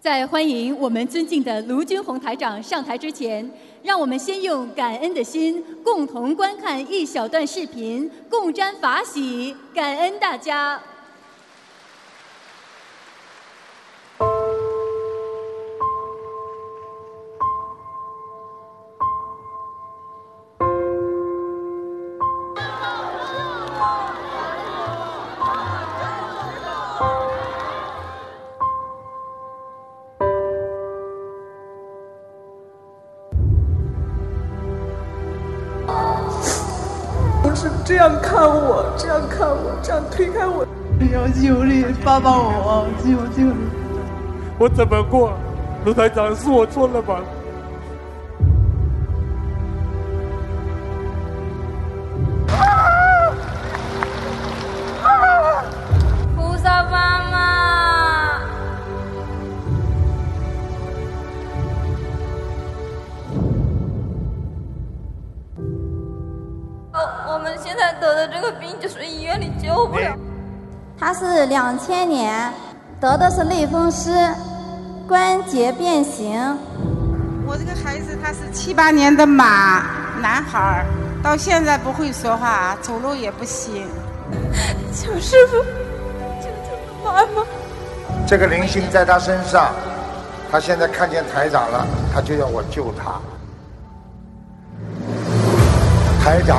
在欢迎我们尊敬的卢军红台长上台之前，让我们先用感恩的心，共同观看一小段视频，共沾法喜，感恩大家。我，这样推开我。要救你，帮帮我，救救你！我怎么过？卢台长，是我错了吗？两千年得的是类风湿关节变形。我这个孩子他是七八年的马男孩儿，到现在不会说话，走路也不行。求师傅，救救妈妈！这个灵性在他身上，他现在看见台长了，他就要我救他。台长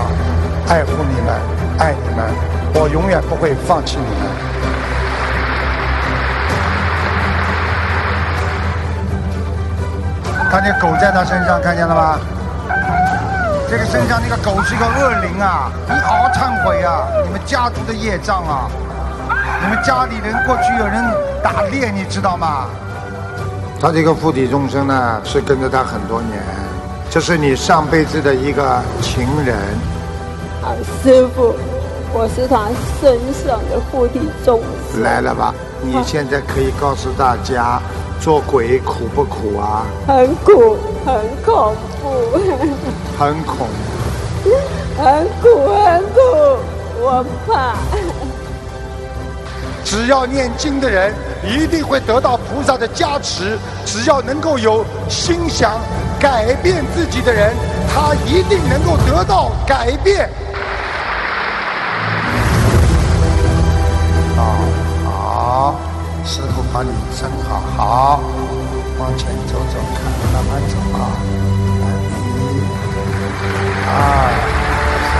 爱护你们，爱你们，我永远不会放弃你们。看见狗在他身上，看见了吗？这个身上那个狗是个恶灵啊！你好好忏悔啊！你们家族的业障啊！你们家里人过去有人打猎，你知道吗？他这个附体众生呢，是跟着他很多年，这是你上辈子的一个情人。啊，师傅，我是他身上的附体众生。来了吧？你现在可以告诉大家，做鬼苦不苦啊？很苦，很恐怖，很恐怖，很苦，很苦，我怕。只要念经的人，一定会得到菩萨的加持。只要能够有心想改变自己的人，他一定能够得到改变。好，好，师傅帮你真好，好，往前走走看，慢慢走啊。一、二、三。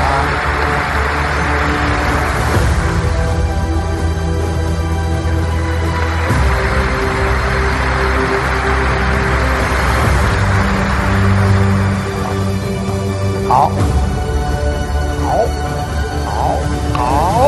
好，好，好，好。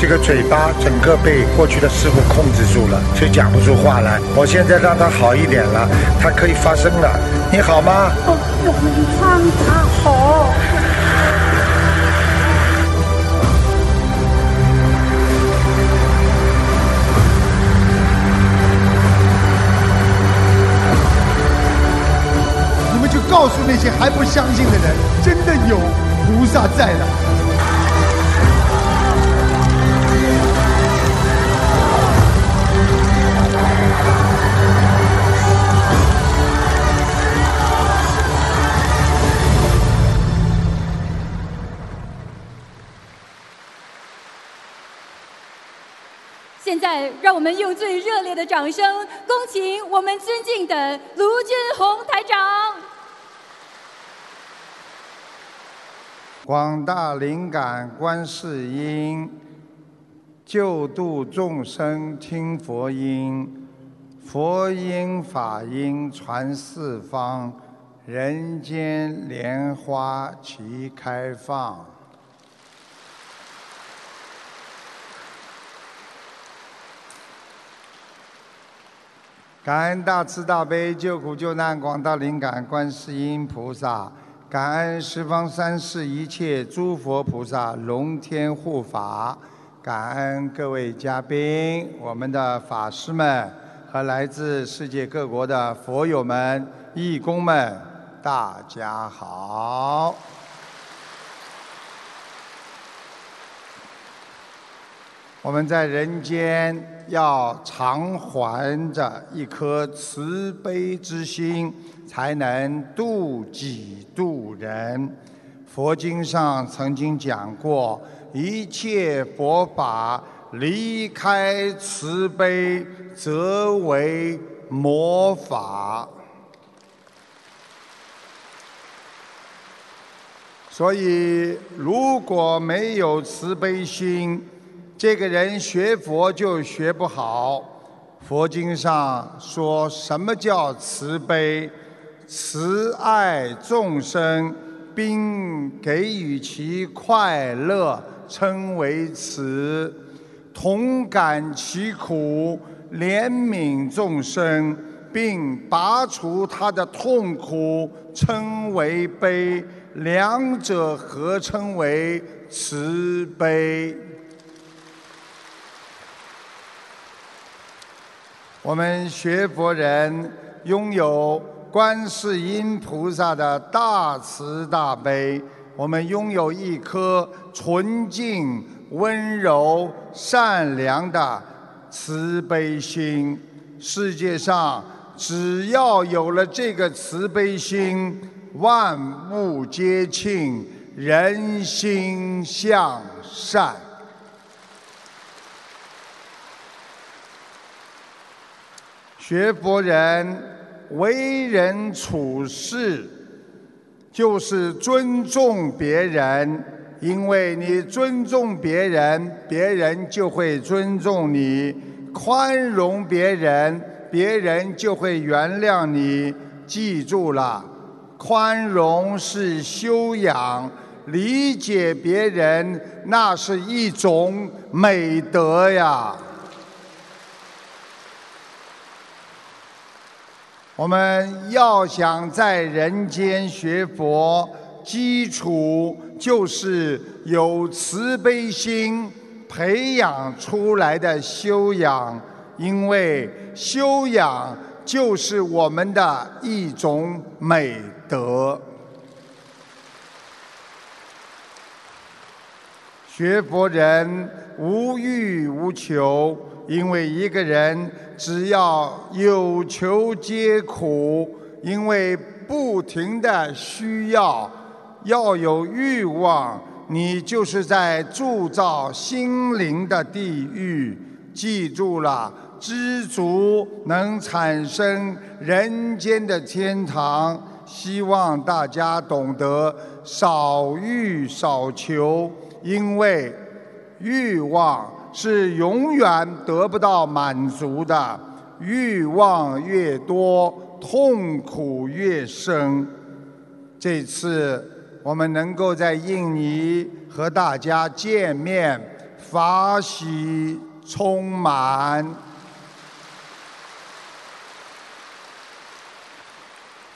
这个嘴巴整个被过去的师傅控制住了，所以讲不出话来。我现在让他好一点了，他可以发声了。你好吗？我们让他好。你们就告诉那些还不相信的人，真的有菩萨在了。让我们用最热烈的掌声，恭请我们尊敬的卢军红台长。广大灵感观世音，救度众生听佛音，佛音法音传四方，人间莲花齐开放。感恩大慈大悲救苦救难广大灵感观世音菩萨，感恩十方三世一切诸佛菩萨龙天护法，感恩各位嘉宾、我们的法师们和来自世界各国的佛友们、义工们，大家好。我们在人间要常怀着一颗慈悲之心，才能度己度人。佛经上曾经讲过，一切佛法离开慈悲，则为魔法。所以，如果没有慈悲心，这个人学佛就学不好。佛经上说什么叫慈悲？慈爱众生，并给予其快乐，称为慈；同感其苦，怜悯众生，并拔除他的痛苦，称为悲。两者合称为慈悲。我们学佛人拥有观世音菩萨的大慈大悲，我们拥有一颗纯净、温柔、善良的慈悲心。世界上只要有了这个慈悲心，万物皆庆，人心向善。学佛人为人处事，就是尊重别人，因为你尊重别人，别人就会尊重你；宽容别人，别人就会原谅你。记住了，宽容是修养，理解别人那是一种美德呀。我们要想在人间学佛，基础就是有慈悲心培养出来的修养，因为修养就是我们的一种美德。学佛人无欲无求，因为一个人只要有求皆苦，因为不停的需要，要有欲望，你就是在铸造心灵的地狱。记住了，知足能产生人间的天堂。希望大家懂得少欲少求。因为欲望是永远得不到满足的，欲望越多，痛苦越深。这次我们能够在印尼和大家见面，法喜充满。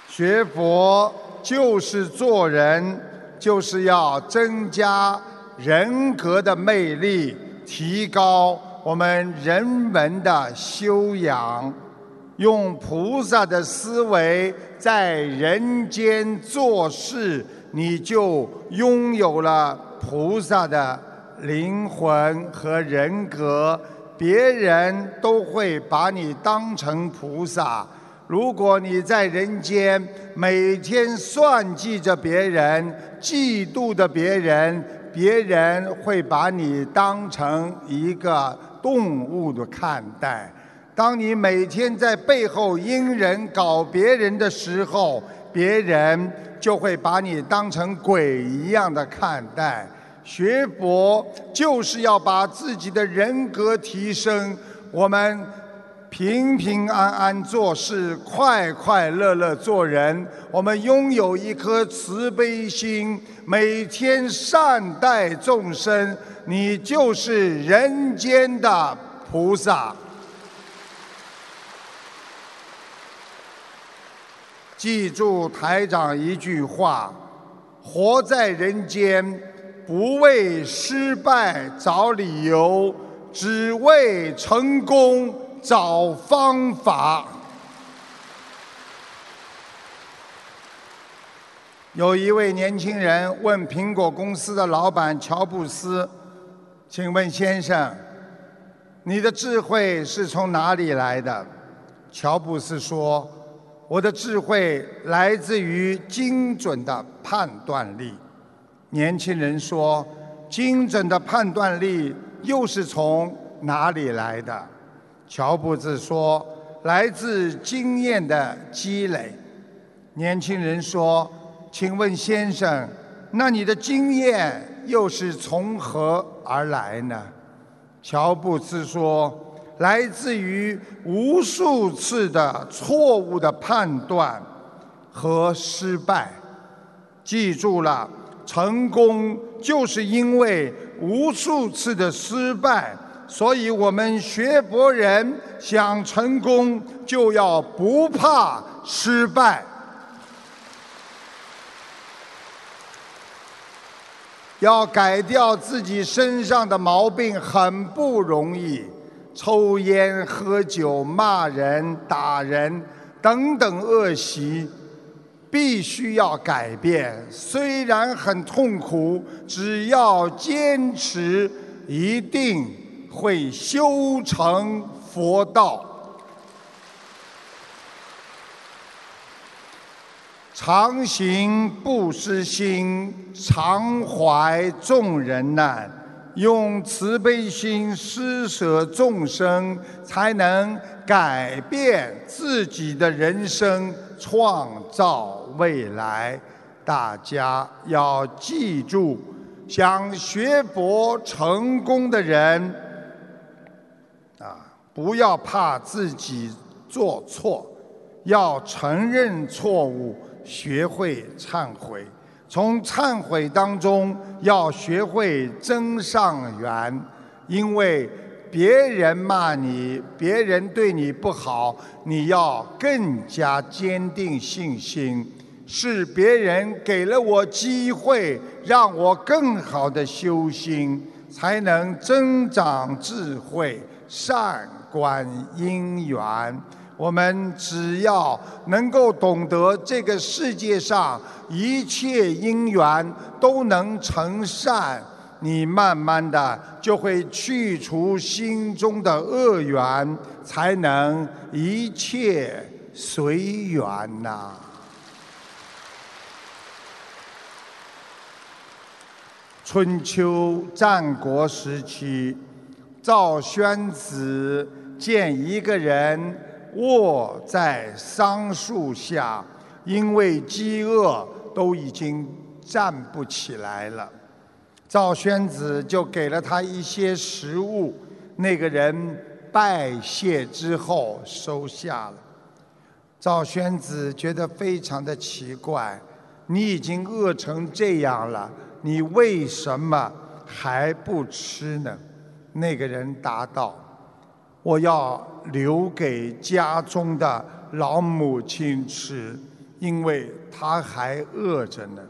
学佛就是做人，就是要增加。人格的魅力，提高我们人文的修养，用菩萨的思维在人间做事，你就拥有了菩萨的灵魂和人格，别人都会把你当成菩萨。如果你在人间每天算计着别人，嫉妒着别人。别人会把你当成一个动物的看待。当你每天在背后阴人搞别人的时候，别人就会把你当成鬼一样的看待。学佛就是要把自己的人格提升。我们。平平安安做事，快快乐乐做人。我们拥有一颗慈悲心，每天善待众生，你就是人间的菩萨。记住台长一句话：活在人间，不为失败找理由，只为成功。找方法。有一位年轻人问苹果公司的老板乔布斯：“请问先生，你的智慧是从哪里来的？乔布斯说：“我的智慧来自于精准的判断力。”年轻人说：“精准的判断力又是从哪里来的？”乔布斯说：“来自经验的积累。”年轻人说：“请问先生，那你的经验又是从何而来呢？”乔布斯说：“来自于无数次的错误的判断和失败。记住了，成功就是因为无数次的失败。所以我们学博人想成功，就要不怕失败。”要改掉自己身上的毛病很不容易，抽烟、喝酒、骂人、打人等等恶习，必须要改变。虽然很痛苦，只要坚持，一定会修成佛道。常行布施心，常怀众人难，用慈悲心施舍众生，才能改变自己的人生，创造未来。大家要记住，想学佛成功的人，不要怕自己做错，要承认错误。学会忏悔，从忏悔当中要学会增上缘，因为别人骂你，别人对你不好，你要更加坚定信心。是别人给了我机会，让我更好的修心，才能增长智慧，善观因缘。我们只要能够懂得这个世界上一切因缘都能成善，你慢慢的就会去除心中的恶缘，才能一切随缘呐。春秋战国时期，赵宣子见一个人。卧在桑树下，因为饥饿都已经站不起来了。赵宣子就给了他一些食物，那个人拜谢之后收下了。赵宣子觉得非常的奇怪，你已经饿成这样了，你为什么还不吃呢？那个人答道。我要留给家中的老母亲吃，因为她还饿着呢。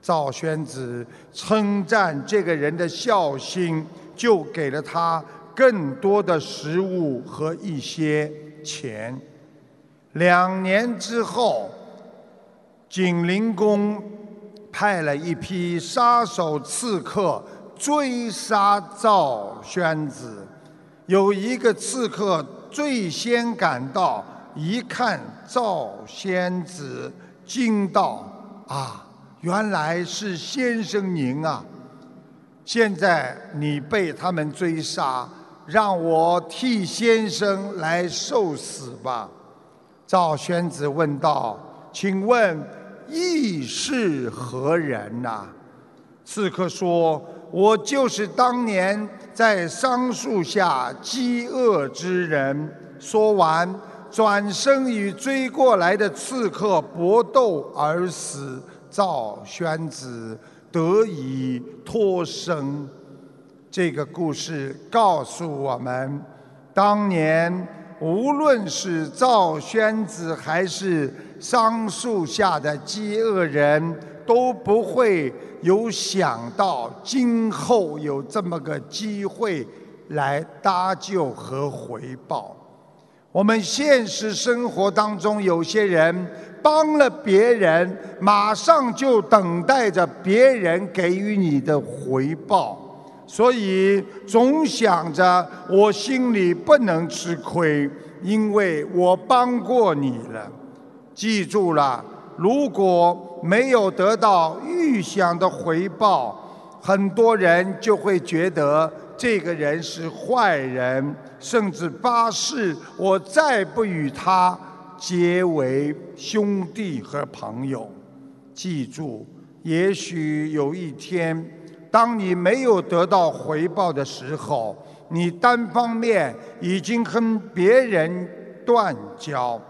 赵宣子称赞这个人的孝心，就给了他更多的食物和一些钱。两年之后，景灵公派了一批杀手刺客追杀赵宣子。有一个刺客最先赶到，一看赵仙子，惊道：“啊，原来是先生您啊！现在你被他们追杀，让我替先生来受死吧。”赵宣子问道：“请问义是何人呐？”刺客说：“我就是当年。”在桑树下饥饿之人，说完，转身与追过来的刺客搏斗而死。赵宣子得以脱生。这个故事告诉我们，当年无论是赵宣子还是桑树下的饥饿人。都不会有想到今后有这么个机会来搭救和回报。我们现实生活当中有些人帮了别人，马上就等待着别人给予你的回报。所以总想着我心里不能吃亏，因为我帮过你了。记住了，如果没有得到预想的回报，很多人就会觉得这个人是坏人，甚至发誓我再不与他结为兄弟和朋友。记住，也许有一天。当你没有得到回报的时候，你单方面已经跟别人断交，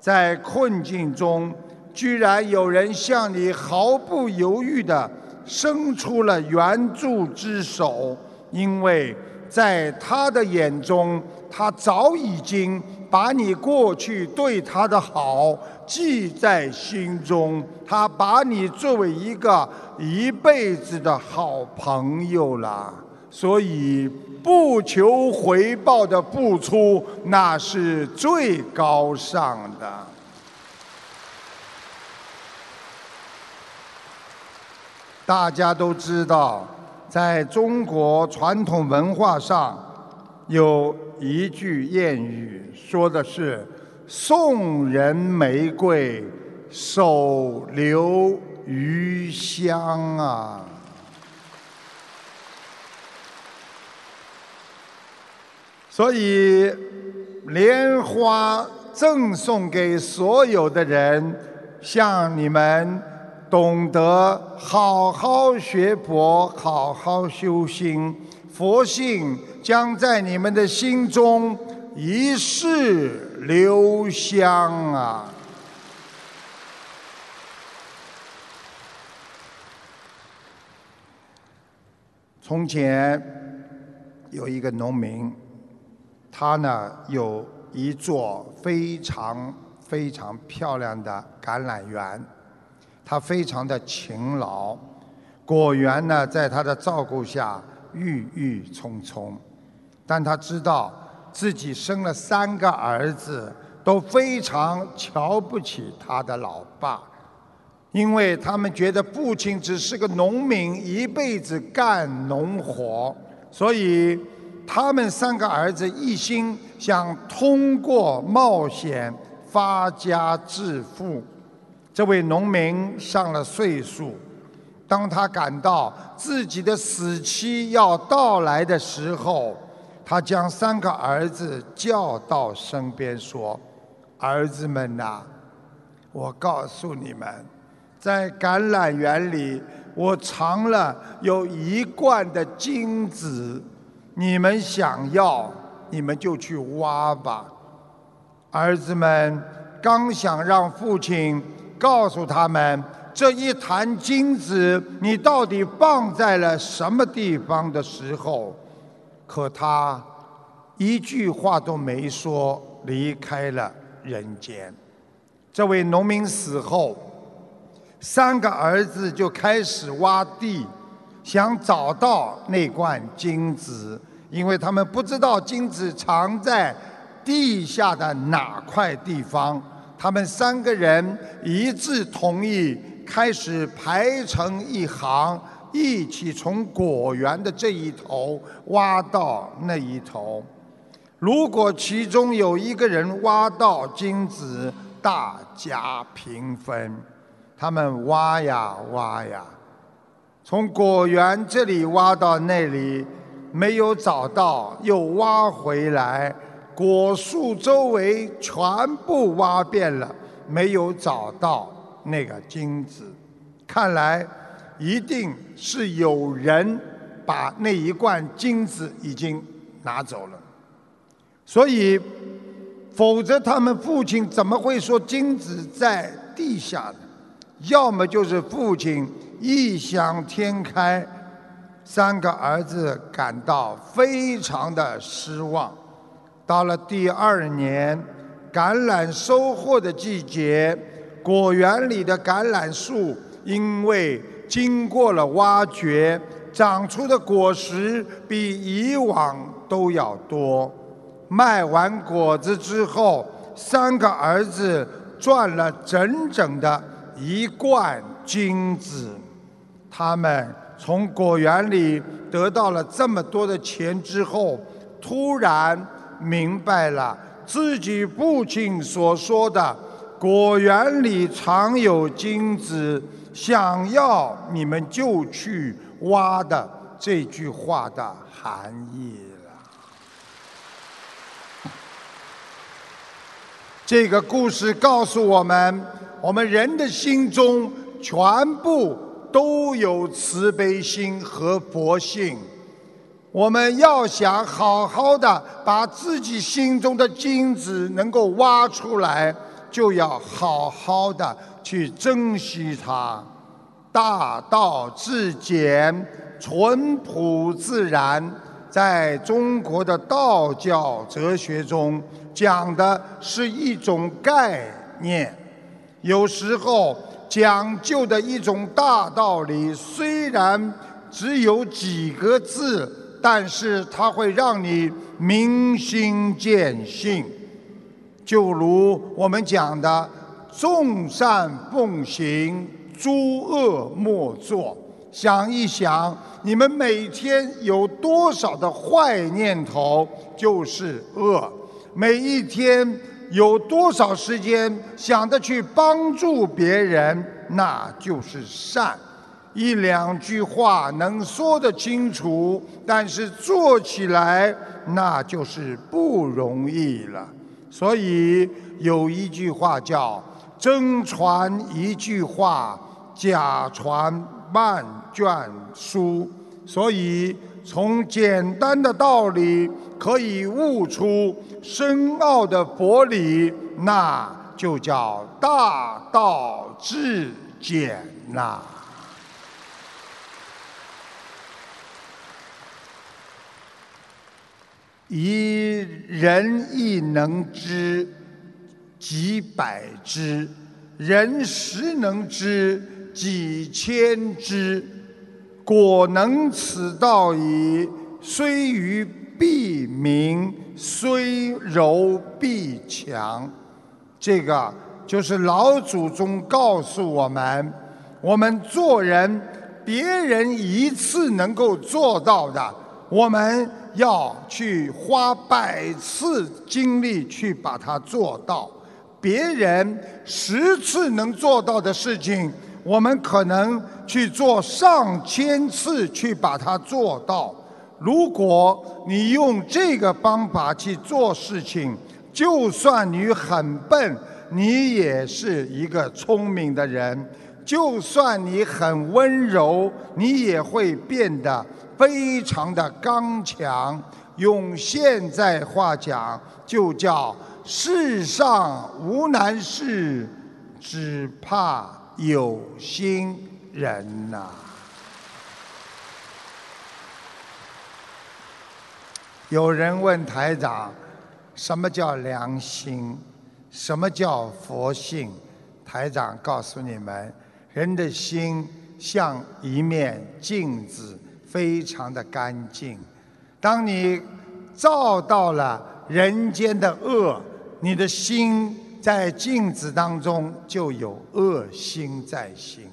在困境中，居然有人向你毫不犹豫地伸出了援助之手，因为在他的眼中，他早已经把你过去对他的好记在心中，他把你作为一个。一辈子的好朋友了，所以不求回报的付出，那是最高尚的。大家都知道，在中国传统文化上，有一句谚语，说的是“送人玫瑰，手留”。余香啊！所以莲花赠送给所有的人，向你们懂得好好学佛、好好修心，佛性将在你们的心中一世留香啊！从前有一个农民，他呢有一座非常非常漂亮的橄榄园，他非常的勤劳，果园呢在他的照顾下郁郁葱葱，但他知道自己生了三个儿子，都非常瞧不起他的老爸。因为他们觉得父亲只是个农民，一辈子干农活，所以他们三个儿子一心想通过冒险发家致富。这位农民上了岁数，当他感到自己的死期要到来的时候，他将三个儿子叫到身边说：“儿子们呐，我告诉你们。”在橄榄园里，我藏了有一罐的金子，你们想要，你们就去挖吧。儿子们刚想让父亲告诉他们这一坛金子你到底放在了什么地方的时候，可他一句话都没说，离开了人间。这位农民死后。三个儿子就开始挖地，想找到那罐金子，因为他们不知道金子藏在地下的哪块地方。他们三个人一致同意，开始排成一行，一起从果园的这一头挖到那一头。如果其中有一个人挖到金子，大家平分。他们挖呀挖呀，从果园这里挖到那里，没有找到，又挖回来。果树周围全部挖遍了，没有找到那个金子。看来一定是有人把那一罐金子已经拿走了。所以，否则他们父亲怎么会说金子在地下呢？要么就是父亲异想天开，三个儿子感到非常的失望。到了第二年，橄榄收获的季节，果园里的橄榄树因为经过了挖掘，长出的果实比以往都要多。卖完果子之后，三个儿子赚了整整的。一罐金子，他们从果园里得到了这么多的钱之后，突然明白了自己父亲所说的“果园里藏有金子，想要你们就去挖”的这句话的含义了。这个故事告诉我们，我们人的心中全部都有慈悲心和佛性。我们要想好好的把自己心中的金子能够挖出来，就要好好的去珍惜它。大道至简，淳朴自然，在中国的道教哲学中。讲的是一种概念，有时候讲究的一种大道理，虽然只有几个字，但是它会让你明心见性。就如我们讲的“众善奉行，诸恶莫作”，想一想，你们每天有多少的坏念头，就是恶。每一天有多少时间想着去帮助别人，那就是善。一两句话能说得清楚，但是做起来那就是不容易了。所以有一句话叫“真传一句话，假传万卷书”。所以从简单的道理。可以悟出深奥的佛理，那就叫大道至简呐。一人亦能知，几百知；人十能知，几千知。果能此道矣，虽于。必明虽柔必强，这个就是老祖宗告诉我们：我们做人，别人一次能够做到的，我们要去花百次精力去把它做到；别人十次能做到的事情，我们可能去做上千次去把它做到。如果你用这个方法去做事情，就算你很笨，你也是一个聪明的人；就算你很温柔，你也会变得非常的刚强。用现在话讲，就叫世上无难事，只怕有心人呐。有人问台长：“什么叫良心？什么叫佛性？”台长告诉你们：人的心像一面镜子，非常的干净。当你照到了人间的恶，你的心在镜子当中就有恶心在心。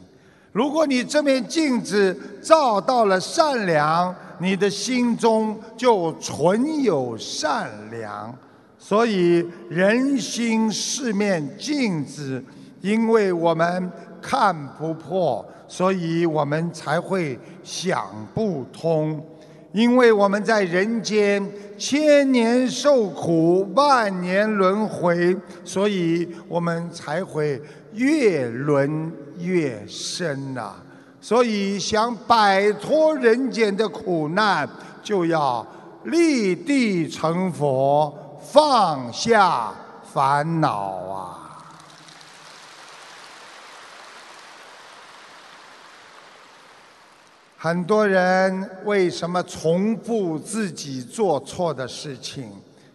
如果你这面镜子照到了善良，你的心中就存有善良。所以人心是面镜子，因为我们看不破，所以我们才会想不通。因为我们在人间千年受苦，万年轮回，所以我们才会越轮越深呐。所以想摆脱人间的苦难，就要立地成佛，放下烦恼啊。很多人为什么重复自己做错的事情？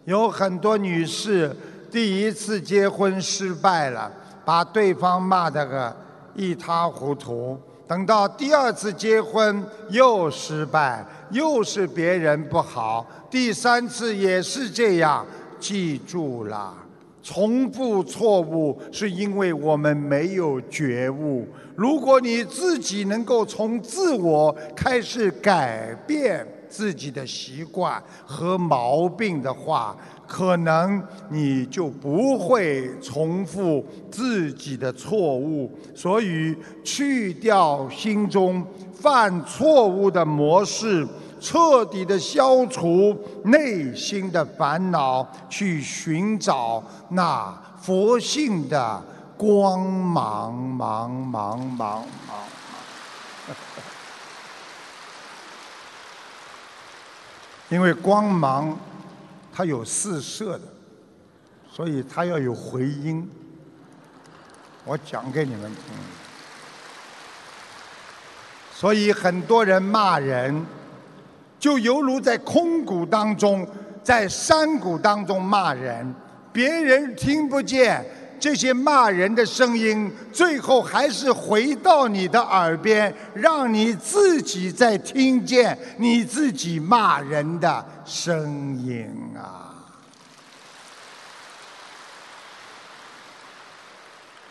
有很多女士第一次结婚失败了，把对方骂得个一塌糊涂。等到第二次结婚又失败，又是别人不好。第三次也是这样。记住了，重复错误是因为我们没有觉悟。如果你自己能够从自我开始改变自己的习惯和毛病的话，可能你就不会重复自己的错误。所以，去掉心中犯错误的模式。彻底的消除内心的烦恼，去寻找那佛性的光芒，芒芒芒芒。因为光芒它有四射的，所以它要有回音。我讲给你们听。所以很多人骂人。就犹如在空谷当中，在山谷当中骂人，别人听不见这些骂人的声音，最后还是回到你的耳边，让你自己再听见你自己骂人的声音啊！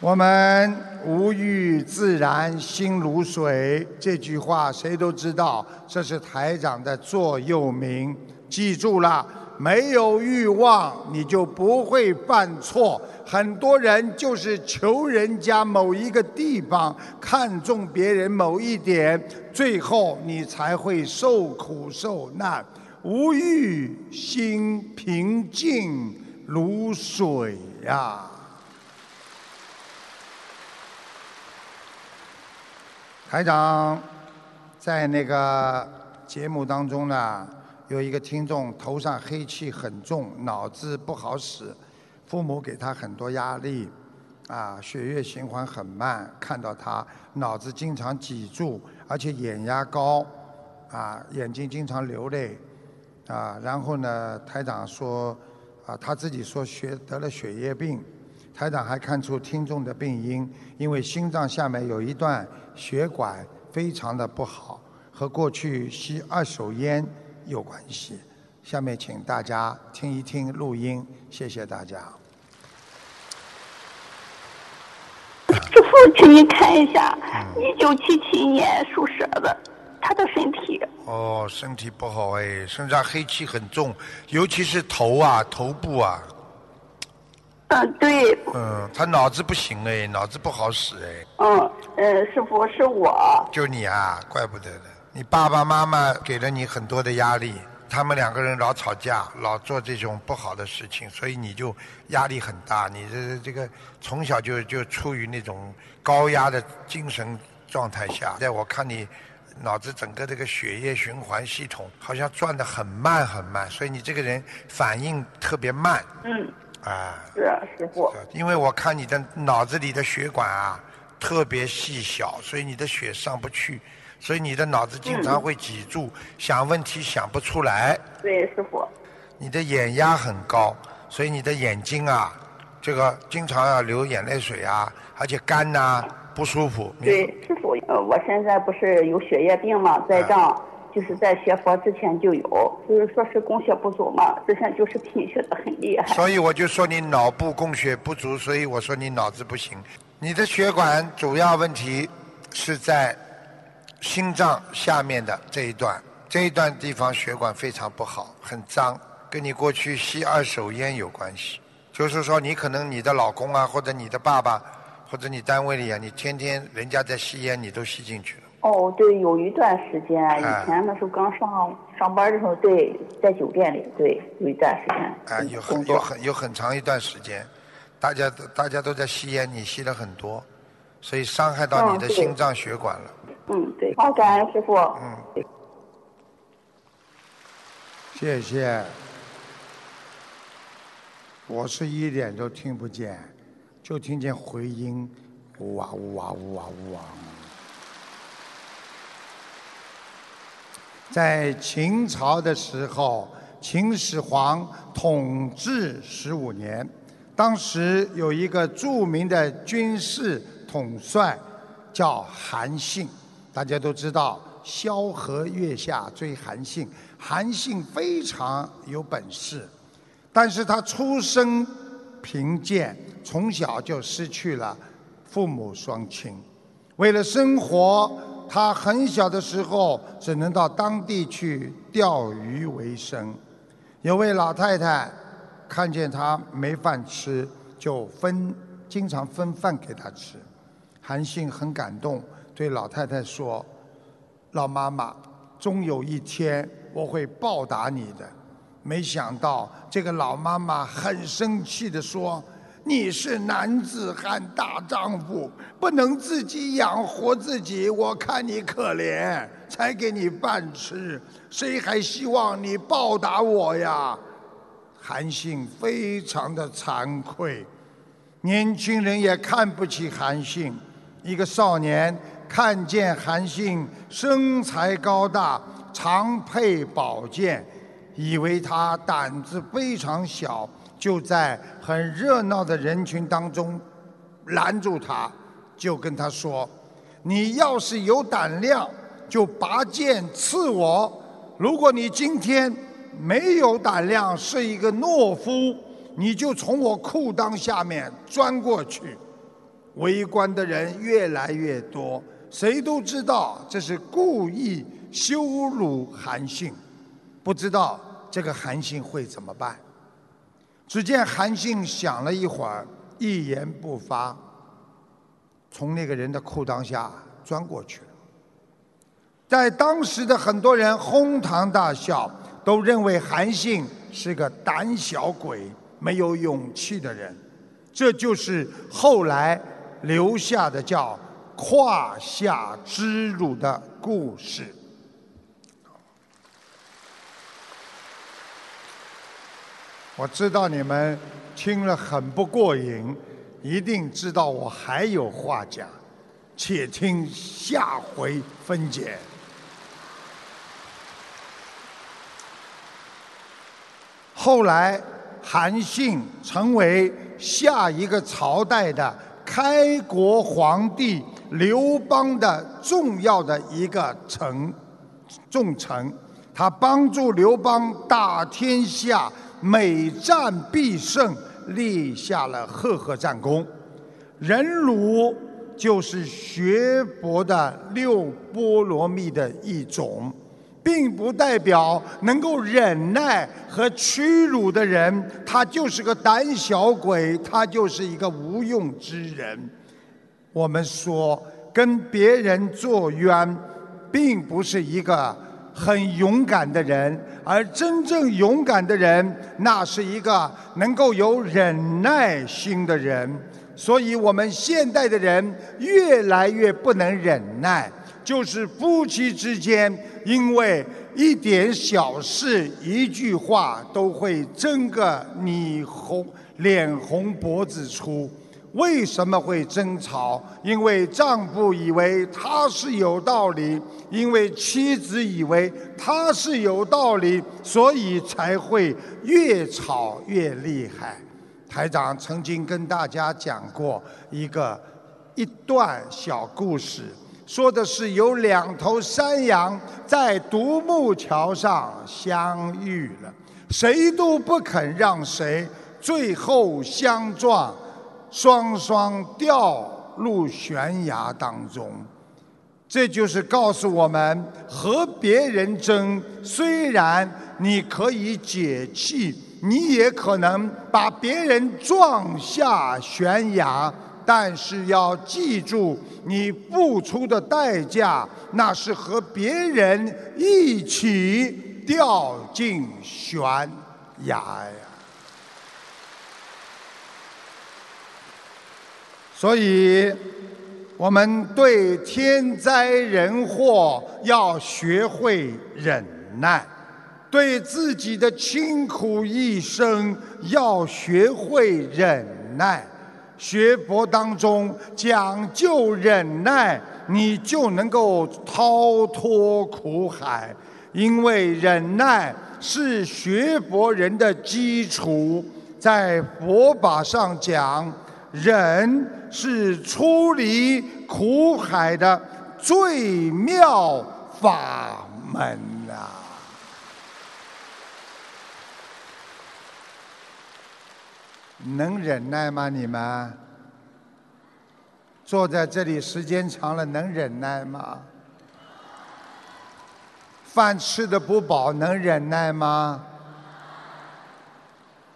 我们无欲自然心如水，这句话谁都知道，这是台长的座右铭。记住了，没有欲望，你就不会犯错。很多人就是求人家某一个地方，看重别人某一点，最后你才会受苦受难。无欲心平静如水呀。台长在那个节目当中呢，有一个听众头上黑气很重，脑子不好使，父母给他很多压力，啊，血液循环很慢，看到他脑子经常挤住，而且眼压高，啊，眼睛经常流泪，啊，然后呢，台长说，啊，他自己说血得了血液病。台长还看出听众的病因，因为心脏下面有一段血管非常的不好，和过去吸二手烟有关系。下面请大家听一听录音，谢谢大家。师傅，请您看一下，一九七七年属蛇的，他的身体。哦，身体不好哎，身上黑气很重，尤其是头啊，头部啊。嗯，对。嗯，他脑子不行哎，脑子不好使哎。嗯，呃，师傅是我。就你啊，怪不得的。你爸爸妈妈给了你很多的压力，他们两个人老吵架，老做这种不好的事情，所以你就压力很大。你这这个从小就就处于那种高压的精神状态下。在我看你脑子整个这个血液循环系统好像转得很慢很慢，所以你这个人反应特别慢。嗯。啊，是啊，师傅。因为我看你的脑子里的血管啊，特别细小，所以你的血上不去，所以你的脑子经常会挤住，想问题想不出来。对，师傅。你的眼压很高，所以你的眼睛啊，这个经常要流眼泪水啊，而且干呐，不舒服。对，师傅，呃，我现在不是有血液病吗？在账。就是在学佛之前就有，就是说是供血不足嘛，之前就是贫血的很厉害。所以我就说你脑部供血不足，所以我说你脑子不行。你的血管主要问题是在心脏下面的这一段，这一段地方血管非常不好，很脏，跟你过去吸二手烟有关系。就是说你可能你的老公啊，或者你的爸爸，或者你单位里啊，你天天人家在吸烟，你都吸进去了。哦，对，有一段时间，以前那时候刚上上班的时候，对，在酒店里，对，有一段时间。啊，有很有很有很长一段时间，大家都大家都在吸烟，你吸了很多，所以伤害到你的心脏血管了。嗯，对。好，感恩师傅。嗯。谢谢。我是一点都听不见，就听见回音，呜哇呜哇呜哇呜哇。在秦朝的时候，秦始皇统治十五年，当时有一个著名的军事统帅叫韩信，大家都知道“萧何月下追韩信”，韩信非常有本事，但是他出身贫贱，从小就失去了父母双亲。为了生活，他很小的时候只能到当地去钓鱼为生。有位老太太看见他没饭吃，就分经常分饭给他吃。韩信很感动，对老太太说：“老妈妈，终有一天我会报答你的。”没想到这个老妈妈很生气地说：“你是男子汉大丈夫，不能自己养活自己，我看你可怜，才给你饭吃。谁还希望你报答我呀？”韩信非常的惭愧，年轻人也看不起韩信。一个少年看见韩信身材高大，常配宝剑。以为他胆子非常小，就在很热闹的人群当中拦住他，就跟他说：“你要是有胆量，就拔剑刺我；如果你今天没有胆量，是一个懦夫，你就从我裤裆下面钻过去。”围观的人越来越多，谁都知道这是故意羞辱韩信，不知道。这个韩信会怎么办？只见韩信想了一会儿，一言不发，从那个人的裤裆下钻过去了。在当时的很多人哄堂大笑，都认为韩信是个胆小鬼、没有勇气的人。这就是后来留下的叫“胯下之辱”的故事。我知道你们听了很不过瘾，一定知道我还有话讲，且听下回分解。后来，韩信成为下一个朝代的开国皇帝刘邦的重要的一个臣重臣，他帮助刘邦打天下。每战必胜，立下了赫赫战功。忍辱就是学佛的六波罗蜜的一种，并不代表能够忍耐和屈辱的人，他就是个胆小鬼，他就是一个无用之人。我们说，跟别人作冤，并不是一个。很勇敢的人，而真正勇敢的人，那是一个能够有忍耐心的人。所以，我们现代的人越来越不能忍耐，就是夫妻之间，因为一点小事、一句话，都会争个你红脸红脖子粗。为什么会争吵？因为丈夫以为他是有道理，因为妻子以为他是有道理，所以才会越吵越厉害。台长曾经跟大家讲过一个一段小故事，说的是有两头山羊在独木桥上相遇了，谁都不肯让谁，最后相撞。双双掉入悬崖当中，这就是告诉我们：和别人争，虽然你可以解气，你也可能把别人撞下悬崖，但是要记住，你付出的代价，那是和别人一起掉进悬崖呀。所以，我们对天灾人祸要学会忍耐，对自己的清苦一生要学会忍耐。学佛当中讲究忍耐，你就能够逃脱苦海，因为忍耐是学佛人的基础，在佛法上讲。忍是出离苦海的最妙法门啊！能忍耐吗？你们坐在这里时间长了，能忍耐吗？饭吃的不饱，能忍耐吗？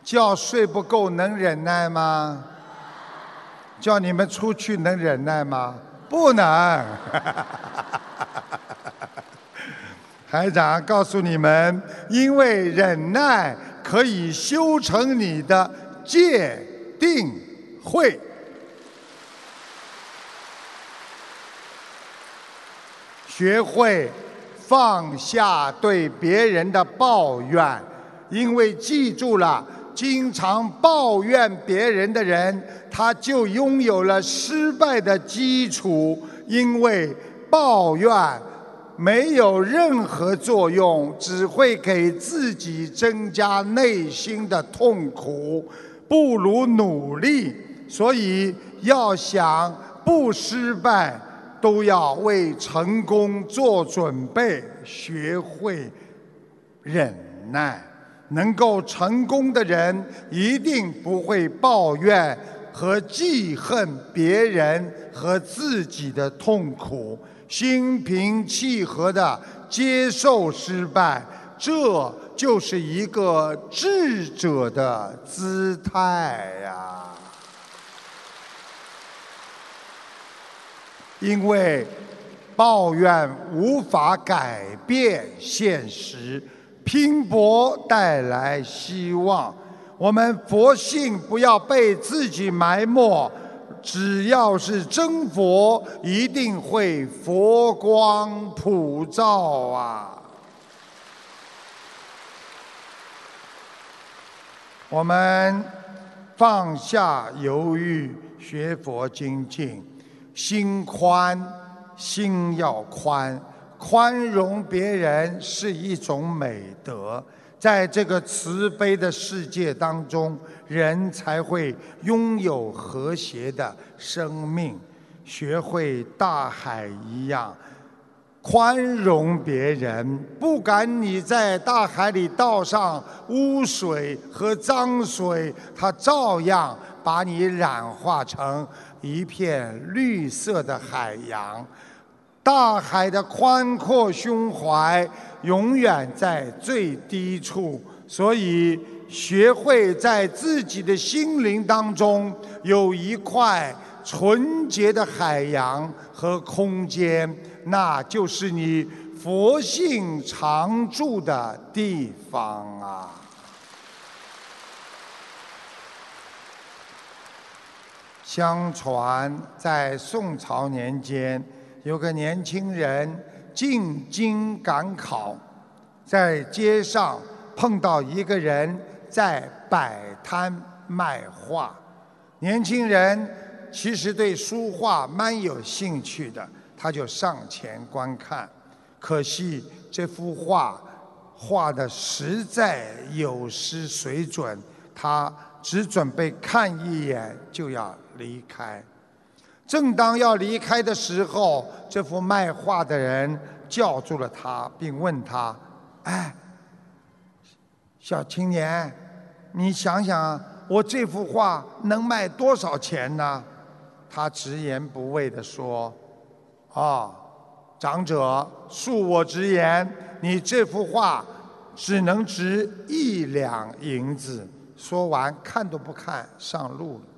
觉睡不够，能忍耐吗？叫你们出去，能忍耐吗？不能。台长告诉你们，因为忍耐可以修成你的戒定慧。学会放下对别人的抱怨，因为记住了，经常抱怨别人的人，他就拥有了失败的基础，因为抱怨。没有任何作用，只会给自己增加内心的痛苦，不如努力。所以要想不失败，都要为成功做准备，学会忍耐。能够成功的人，一定不会抱怨和记恨别人和自己的痛苦。心平气和的接受失败，这就是一个智者的姿态呀。因为抱怨无法改变现实，拼搏带来希望。我们佛性不要被自己埋没。只要是真佛，一定会佛光普照啊！我们放下犹豫，学佛精进，心宽，心要宽，宽容别人是一种美德。在这个慈悲的世界当中，人才会拥有和谐的生命，学会大海一样宽容别人。不管你在大海里倒上污水和脏水，它照样把你染化成一片绿色的海洋。大海的宽阔胸怀永远在最低处，所以学会在自己的心灵当中有一块纯洁的海洋和空间，那就是你佛性常住的地方啊！相传在宋朝年间。有个年轻人进京赶考，在街上碰到一个人在摆摊卖画。年轻人其实对书画蛮有兴趣的，他就上前观看。可惜这幅画画的实在有失水准，他只准备看一眼就要离开。正当要离开的时候，这幅卖画的人叫住了他，并问他：“哎，小青年，你想想，我这幅画能卖多少钱呢？”他直言不讳地说：“啊，长者，恕我直言，你这幅画只能值一两银子。”说完，看都不看，上路了。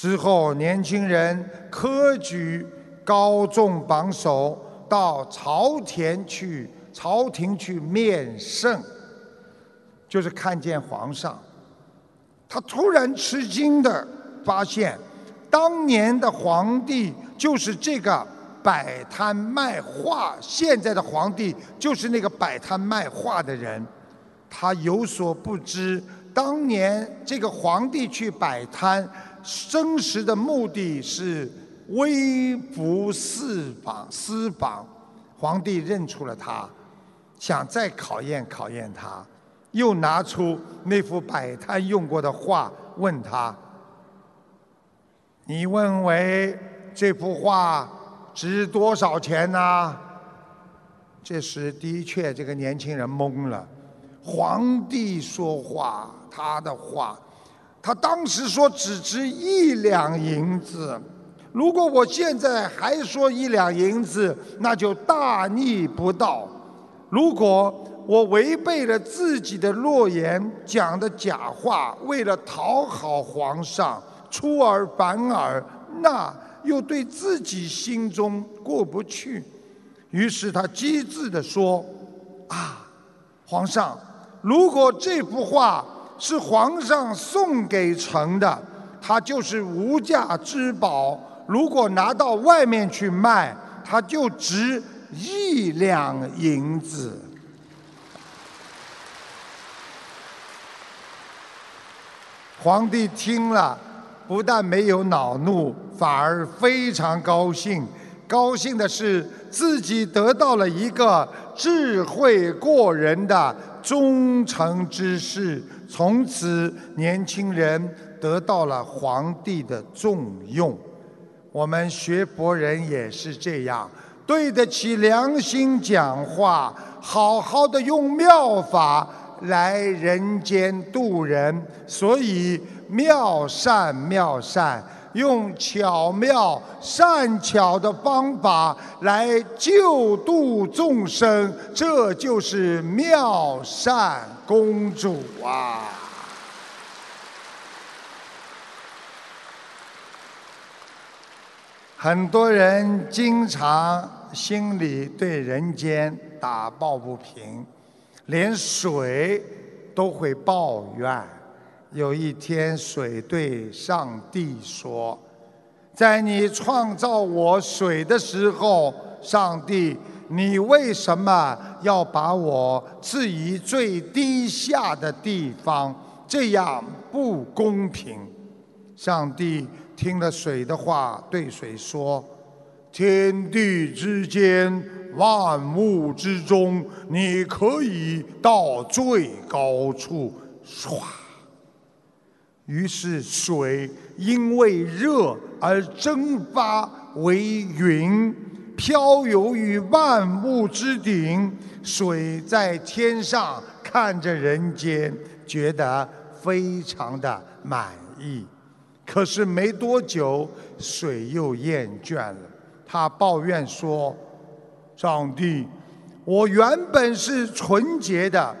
之后，年轻人科举高中榜首，到朝田去朝廷去面圣，就是看见皇上。他突然吃惊的发现，当年的皇帝就是这个摆摊卖画，现在的皇帝就是那个摆摊卖画的人。他有所不知，当年这个皇帝去摆摊。真实的目的是微服私访，私访。皇帝认出了他，想再考验考验他，又拿出那幅摆摊用过的画，问他：“你认为这幅画值多少钱呢？”这时，的确，这个年轻人懵了。皇帝说话，他的话。他当时说只值一两银子。如果我现在还说一两银子，那就大逆不道。如果我违背了自己的诺言，讲的假话，为了讨好皇上，出尔反尔，那又对自己心中过不去。于是他机智地说：“啊，皇上，如果这幅画是皇上送给臣的，它就是无价之宝。”如果拿到外面去卖，它就值一两银子。皇帝听了，不但没有恼怒，反而非常高兴。高兴的是自己得到了一个智慧过人的忠诚之士，从此年轻人得到了皇帝的重用。我们学佛人也是这样，对得起良心讲话，好好的用妙法来人间度人。所以妙善妙善，用巧妙善巧的方法来救度众生，这就是妙善公主啊。很多人经常心里对人间打抱不平，连水都会抱怨。有一天，水对上帝说：“在你创造我水的时候，上帝，你为什么要把我置于最低下的地方？这样不公平。”上帝。听了水的话，对水说：“天地之间，万物之中，你可以到最高处。”唰，于是水因为热而蒸发为云，飘游于万物之顶。水在天上看着人间，觉得非常的满意。可是没多久，水又厌倦了。他抱怨说：“上帝，我原本是纯洁的，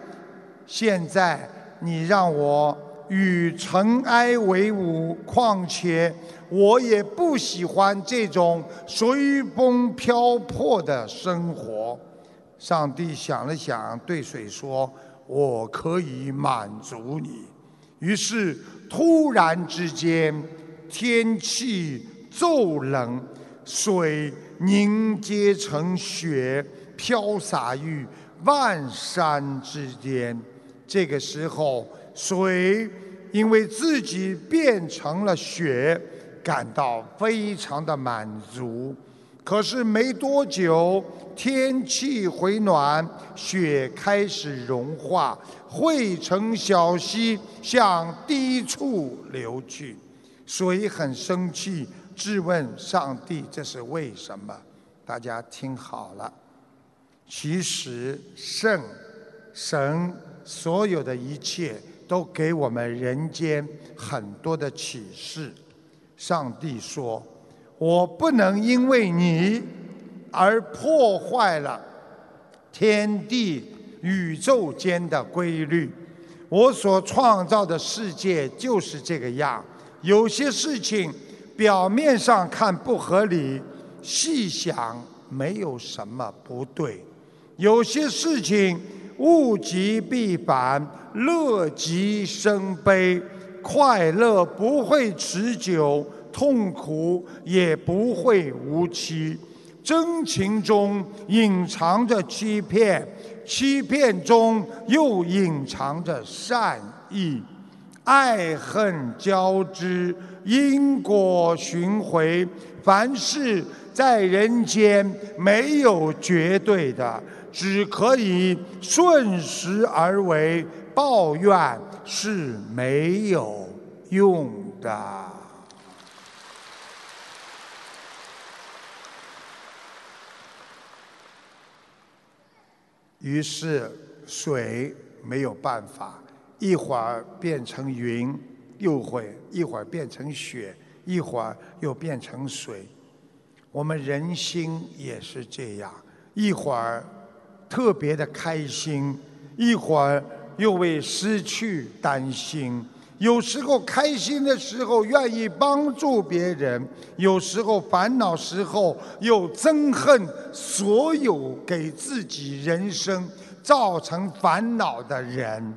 现在你让我与尘埃为伍。况且我也不喜欢这种随风飘泊的生活。”上帝想了想，对水说：“我可以满足你。”于是。突然之间，天气骤冷，水凝结成雪，飘洒于万山之间。这个时候，水因为自己变成了雪，感到非常的满足。可是没多久，天气回暖，雪开始融化，汇成小溪，向低处流去。水很生气，质问上帝：“这是为什么？”大家听好了，其实圣神所有的一切都给我们人间很多的启示。上帝说。我不能因为你而破坏了天地宇宙间的规律。我所创造的世界就是这个样。有些事情表面上看不合理，细想没有什么不对。有些事情物极必反，乐极生悲，快乐不会持久。痛苦也不会无期，真情中隐藏着欺骗，欺骗中又隐藏着善意，爱恨交织，因果循环。凡事在人间没有绝对的，只可以顺时而为，抱怨是没有用的。于是水没有办法，一会儿变成云，又会一会儿变成雪，一会儿又变成水。我们人心也是这样，一会儿特别的开心，一会儿又为失去担心。有时候开心的时候愿意帮助别人，有时候烦恼时候又憎恨所有给自己人生造成烦恼的人。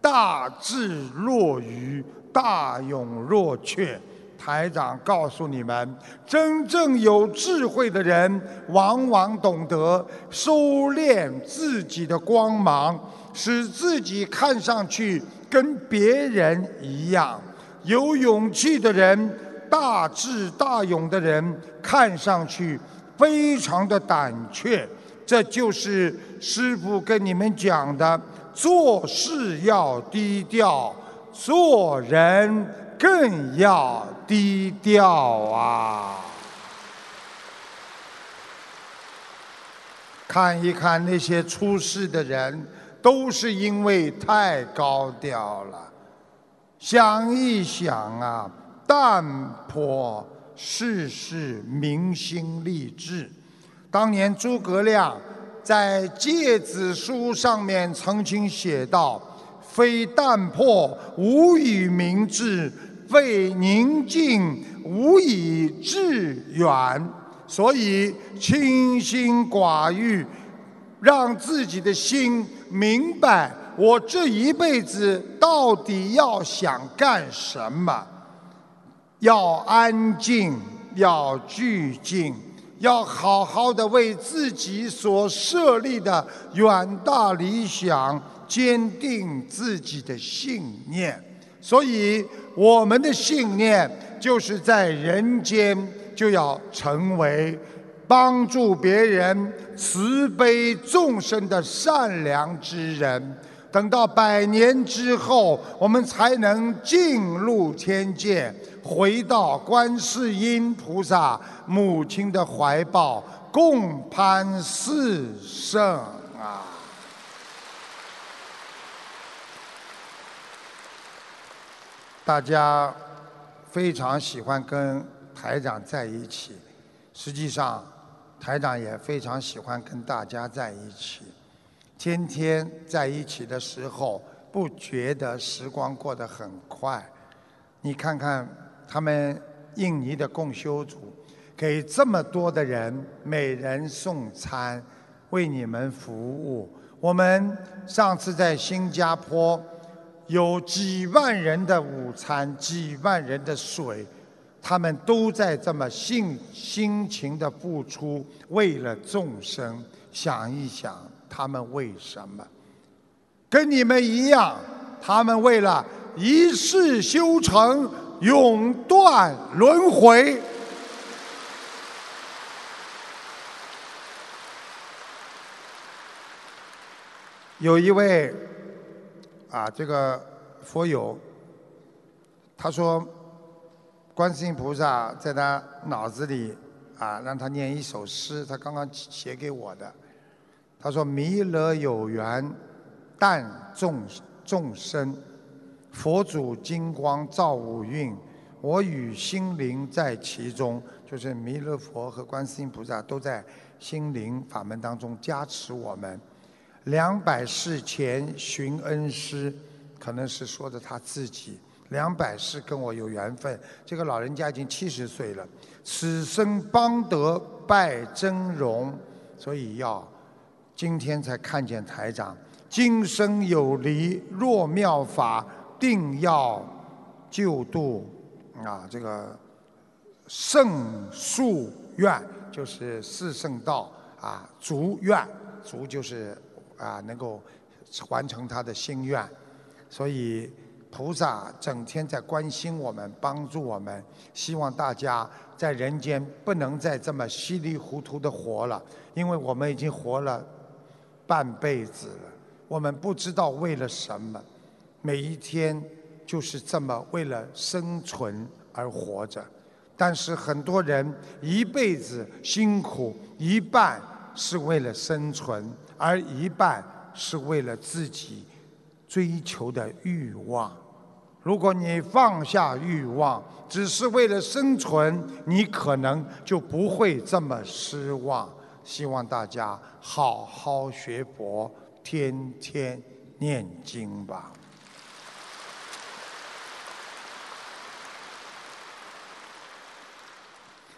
大智若愚，大勇若雀。台长告诉你们，真正有智慧的人，往往懂得收敛自己的光芒，使自己看上去。跟别人一样，有勇气的人，大智大勇的人，看上去非常的胆怯。这就是师父跟你们讲的：做事要低调，做人更要低调啊！看一看那些出事的人。都是因为太高调了。想一想啊，淡泊世事，明心立志。当年诸葛亮在《诫子书》上面曾经写道：“非淡泊无以明志，非宁静无以致远。”所以清心寡欲，让自己的心。明白我这一辈子到底要想干什么？要安静，要寂静，要好好的为自己所设立的远大理想坚定自己的信念。所以，我们的信念就是在人间就要成为。帮助别人、慈悲众生的善良之人，等到百年之后，我们才能进入天界，回到观世音菩萨母亲的怀抱，共攀四圣啊！大家非常喜欢跟台长在一起，实际上。台长也非常喜欢跟大家在一起，天天在一起的时候，不觉得时光过得很快。你看看他们印尼的共修组，给这么多的人每人送餐，为你们服务。我们上次在新加坡，有几万人的午餐，几万人的水。他们都在这么辛辛勤的付出，为了众生。想一想，他们为什么？跟你们一样，他们为了一世修成，永断轮回。有一位啊，这个佛友，他说。观世音菩萨在他脑子里啊，让他念一首诗，他刚刚写给我的。他说：“弥勒有缘，但众众生，佛祖金光照五蕴，我与心灵在其中。”就是弥勒佛和观世音菩萨都在心灵法门当中加持我们。两百世前寻恩师，可能是说的他自己。两百世跟我有缘分，这个老人家已经七十岁了，此生帮德拜真容，所以要今天才看见台长。今生有离若妙法，定要救度啊！这个圣树愿就是四圣道啊，足愿足就是啊能够完成他的心愿，所以。菩萨整天在关心我们，帮助我们，希望大家在人间不能再这么稀里糊涂的活了，因为我们已经活了半辈子了，我们不知道为了什么，每一天就是这么为了生存而活着，但是很多人一辈子辛苦，一半是为了生存，而一半是为了自己追求的欲望。如果你放下欲望，只是为了生存，你可能就不会这么失望。希望大家好好学佛，天天念经吧。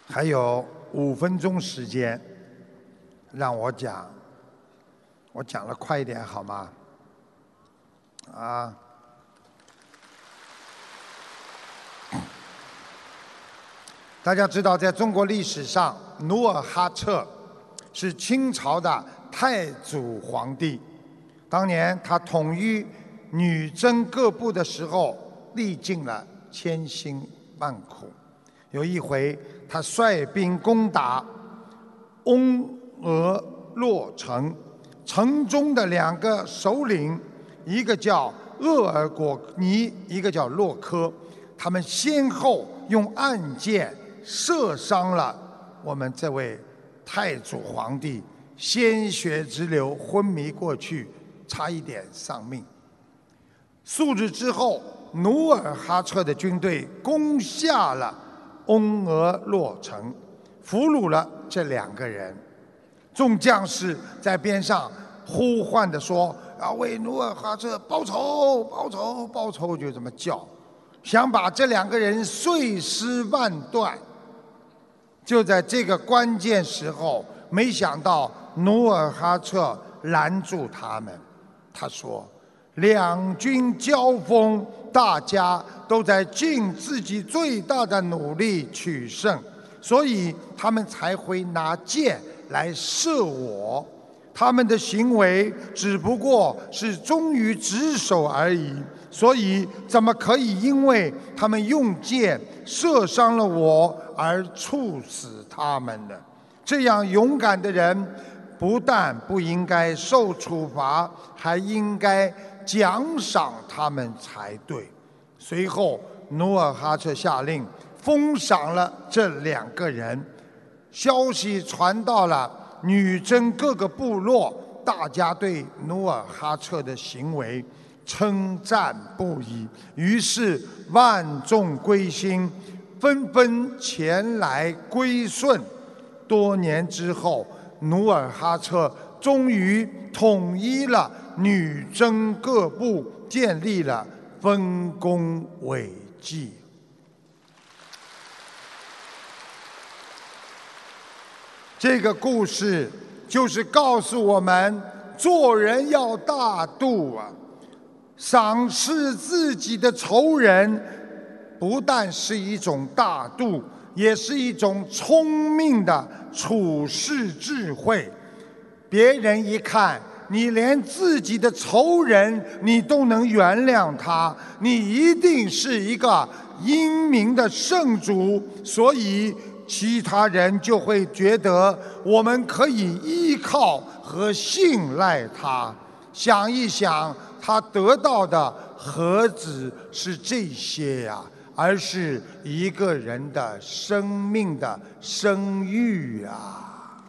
还有五分钟时间，让我讲，我讲了快一点好吗？啊。大家知道，在中国历史上，努尔哈赤是清朝的太祖皇帝。当年他统一女真各部的时候，历尽了千辛万苦。有一回，他率兵攻打翁俄洛城，城中的两个首领，一个叫鄂尔果尼，一个叫洛科，他们先后用暗箭射伤了我们这位太祖皇帝，鲜血直流，昏迷过去，差一点丧命。数日之后，努尔哈赤的军队攻下了。翁俄洛城，俘虏了这两个人。众将士在边上呼唤的说：“要为努尔哈赤报仇，报仇，报仇！”就这么叫，想把这两个人碎尸万段。就在这个关键时候，没想到努尔哈赤拦住他们。他说：“两军交锋。”大家都在尽自己最大的努力取胜，所以他们才会拿剑来射我。他们的行为只不过是忠于职守而已，所以怎么可以因为他们用剑射伤了我而处死他们呢？这样勇敢的人，不但不应该受处罚，还应该。奖赏他们才对。随后，努尔哈赤下令封赏了这两个人。消息传到了女真各个部落，大家对努尔哈赤的行为称赞不已。于是，万众归心，纷纷前来归顺。多年之后，努尔哈赤终于统一了。女真各部建立了丰功伟绩。这个故事就是告诉我们，做人要大度啊！赏识自己的仇人，不但是一种大度，也是一种聪明的处世智慧。别人一看。你连自己的仇人你都能原谅他，你一定是一个英明的圣主，所以其他人就会觉得我们可以依靠和信赖他。想一想，他得到的何止是这些呀，而是一个人的生命的声誉啊！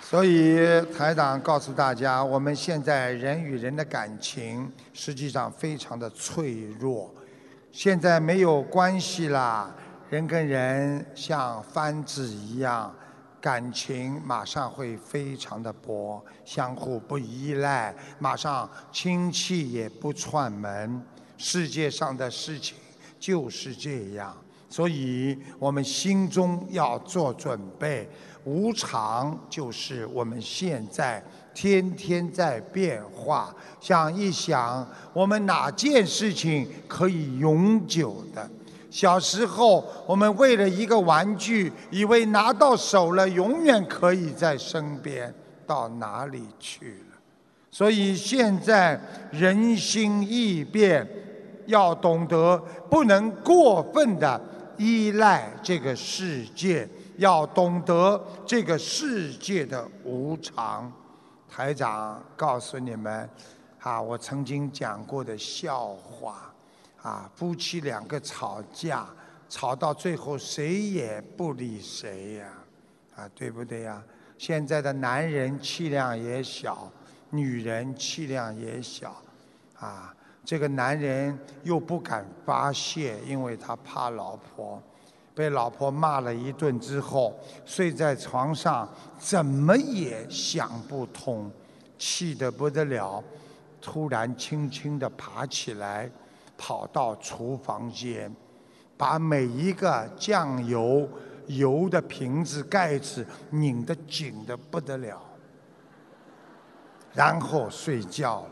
所以台长告诉大家，我们现在人与人的感情实际上非常的脆弱。现在没有关系啦，人跟人像帆子一样，感情马上会非常的薄，相互不依赖，马上亲戚也不串门。世界上的事情就是这样，所以我们心中要做准备。无常就是我们现在天天在变化。想一想，我们哪件事情可以永久的？小时候，我们为了一个玩具，以为拿到手了永远可以在身边，到哪里去了？所以现在人心易变，要懂得不能过分的依赖这个世界。要懂得这个世界的无常，台长告诉你们，啊，我曾经讲过的笑话，啊，夫妻两个吵架，吵到最后谁也不理谁呀，啊，对不对呀？现在的男人气量也小，女人气量也小，啊，这个男人又不敢发泄，因为他怕老婆，被老婆骂了一顿之后，睡在床上怎么也想不通，气得不得了，突然轻轻地爬起来，跑到厨房间，把每一个酱油油的瓶子盖子拧得紧得不得了。然后睡觉了。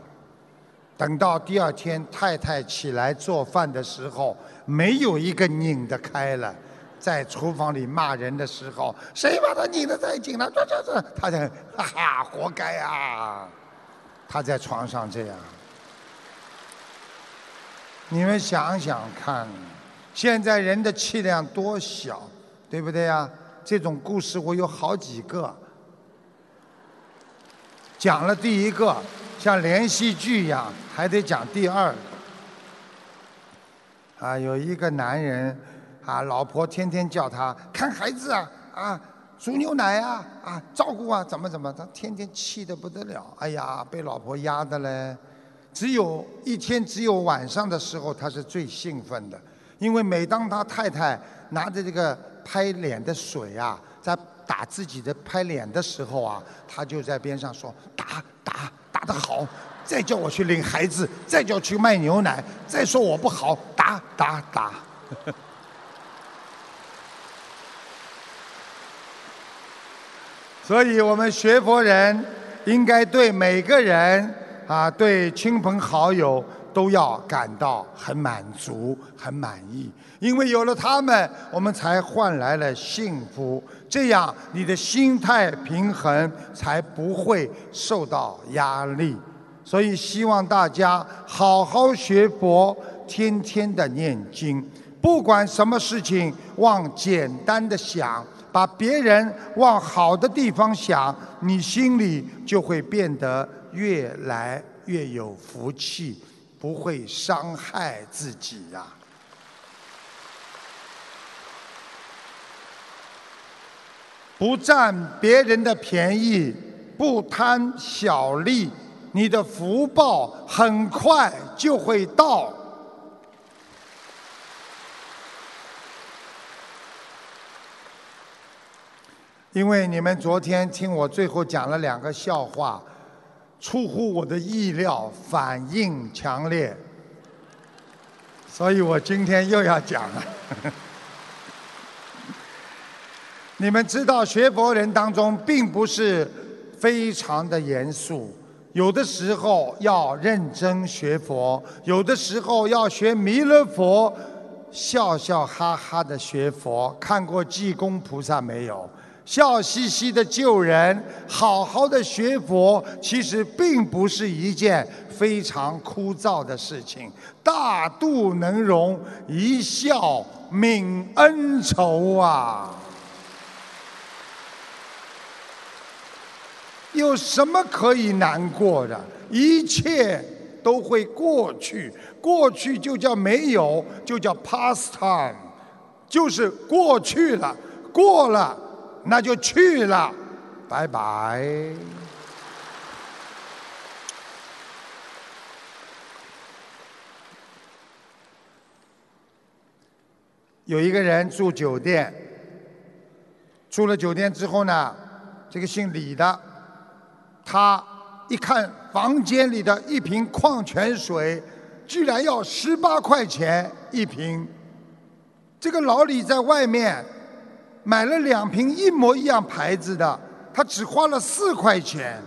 等到第二天太太起来做饭的时候，没有一个拧得开了。在厨房里骂人的时候，谁把他拧得太紧了？这这这，他在哈哈，活该啊！他在床上这样。你们想想看，现在人的气量多小，对不对呀？这种故事我有好几个。讲了第一个，像连续剧一样，还得讲第二个。啊，有一个男人，啊，老婆天天叫他看孩子啊，啊，煮牛奶啊，啊，照顾啊，怎么怎么，他天天气得不得了。哎呀，被老婆压的嘞。只有一天，只有晚上的时候，他是最兴奋的，因为每当他太太拿着这个拍脸的水啊，在。打自己的拍脸的时候啊，他就在边上说：“打打打得好，再叫我去领孩子，再叫去卖牛奶，再说我不好，打打打。”所以，我们学佛人应该对每个人啊，对亲朋好友都要感到很满足、很满意，因为有了他们，我们才换来了幸福。这样，你的心态平衡，才不会受到压力。所以，希望大家好好学佛，天天的念经。不管什么事情，往简单的想，把别人往好的地方想，你心里就会变得越来越有福气，不会伤害自己呀。不占别人的便宜，不贪小利，你的福报很快就会到。因为你们昨天听我最后讲了两个笑话，出乎我的意料，反应强烈，所以我今天又要讲了。你们知道，学佛人当中并不是非常的严肃，有的时候要认真学佛，有的时候要学弥勒佛，笑笑哈哈的学佛。看过济公菩萨没有？笑嘻嘻的救人，好好的学佛，其实并不是一件非常枯燥的事情。大度能容，一笑泯恩仇啊！有什么可以难过的？一切都会过去，过去就叫没有，就叫 past time，就是过去了，过了那就去了，拜拜。有一个人住酒店，住了酒店之后呢，这个姓李的。他一看房间里的一瓶矿泉水，居然要十八块钱一瓶。这个老李在外面买了两瓶一模一样牌子的，他只花了四块钱，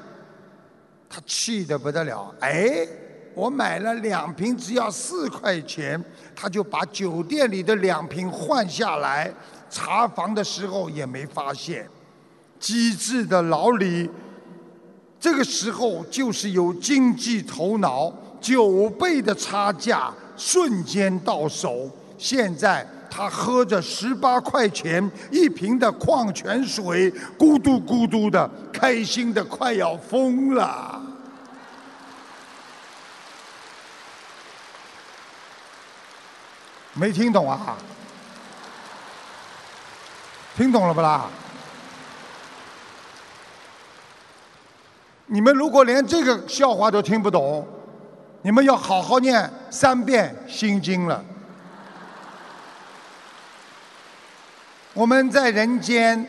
他气得不得了。哎，我买了两瓶只要四块钱，他就把酒店里的两瓶换下来，查房的时候也没发现。机智的老李。这个时候就是有经济头脑，九倍的差价瞬间到手。现在他喝着十八块钱一瓶的矿泉水，咕嘟咕嘟的，开心的快要疯了。没听懂啊？听懂了不啦？你们如果连这个笑话都听不懂，你们要好好念三遍心经了。我们在人间，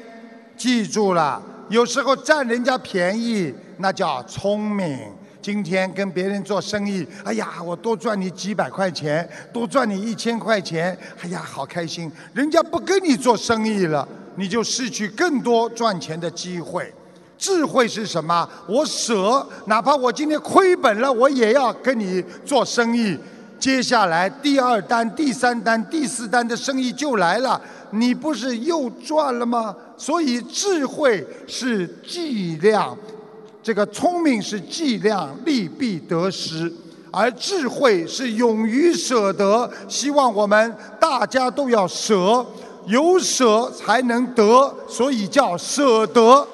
记住了，有时候占人家便宜，那叫聪明。今天跟别人做生意，哎呀，我多赚你几百块钱，多赚你一千块钱，哎呀，好开心。人家不跟你做生意了，你就失去更多赚钱的机会。智慧是什么？我舍，哪怕我今天亏本了，我也要跟你做生意。接下来第二单、第三单、第四单的生意就来了，你不是又赚了吗？所以智慧是计量。这个聪明是计量，利弊得失；而智慧是勇于舍得。希望我们大家都要舍，有舍才能得，所以叫舍得。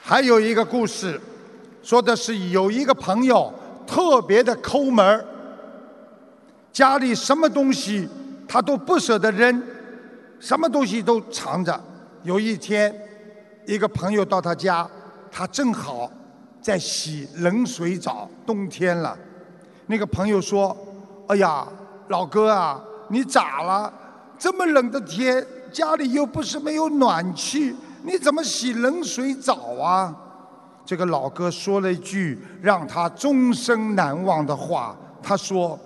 还有一个故事，说的是有一个朋友特别的抠门，家里什么东西他都不舍得扔。什么东西都藏着。有一天，一个朋友到他家，他正好在洗冷水澡，冬天了。那个朋友说：“哎呀，老哥啊，你咋了？这么冷的天，家里又不是没有暖气，你怎么洗冷水澡啊？”这个老哥说了一句让他终生难忘的话，他说：“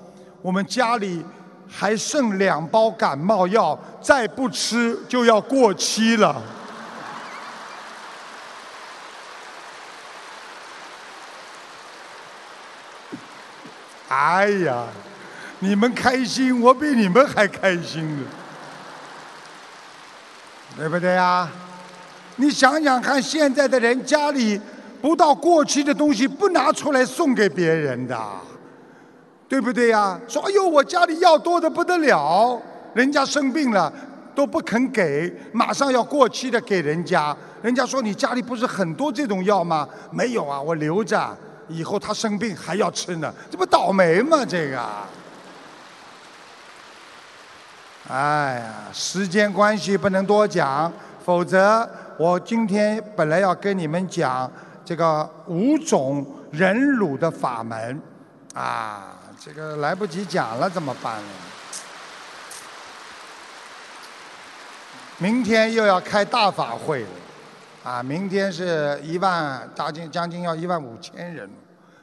我们家里。”还剩两包感冒药，再不吃就要过期了。哎呀，你们开心，我比你们还开心呢，对不对呀？你想想看，现在的人家里不到过期的东西不拿出来送给别人的。对不对呀？说哎呦，我家里药多的不得了，人家生病了都不肯给，马上要过期的给人家。人家说你家里不是很多这种药吗？没有啊，我留着，以后他生病还要吃呢，这不倒霉吗？这个。哎呀，时间关系不能多讲，否则我今天本来要跟你们讲这个五种忍辱的法门，啊。这个来不及讲了，怎么办呢？明天又要开大法会了，啊，明天是一万，将近将近要一万五千人，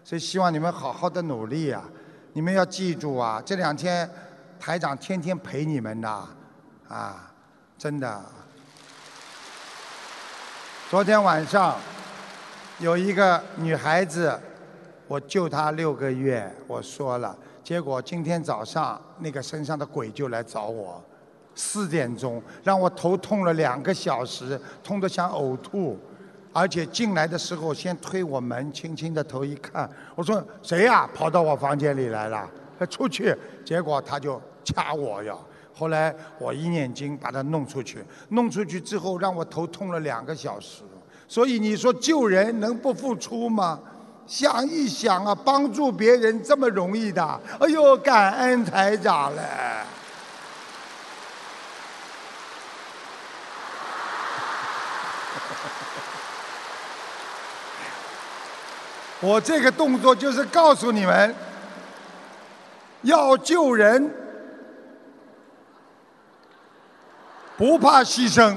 所以希望你们好好的努力啊！你们要记住啊，这两天台长天天陪你们的，啊，真的。昨天晚上有一个女孩子。我救她六个月，我说了，结果今天早上那个身上的鬼就来找我，四点钟让我头痛了两个小时，痛得想呕吐，而且进来的时候先推我门，轻轻的头一看，我说谁呀？跑到我房间里来了，他出去，结果他就掐我呀。后来我一念经把他弄出去，弄出去之后让我头痛了两个小时，所以你说救人能不付出吗？想一想啊，帮助别人这么容易的，哎呦，感恩台长嘞！我这个动作就是告诉你们，要救人，不怕牺牲。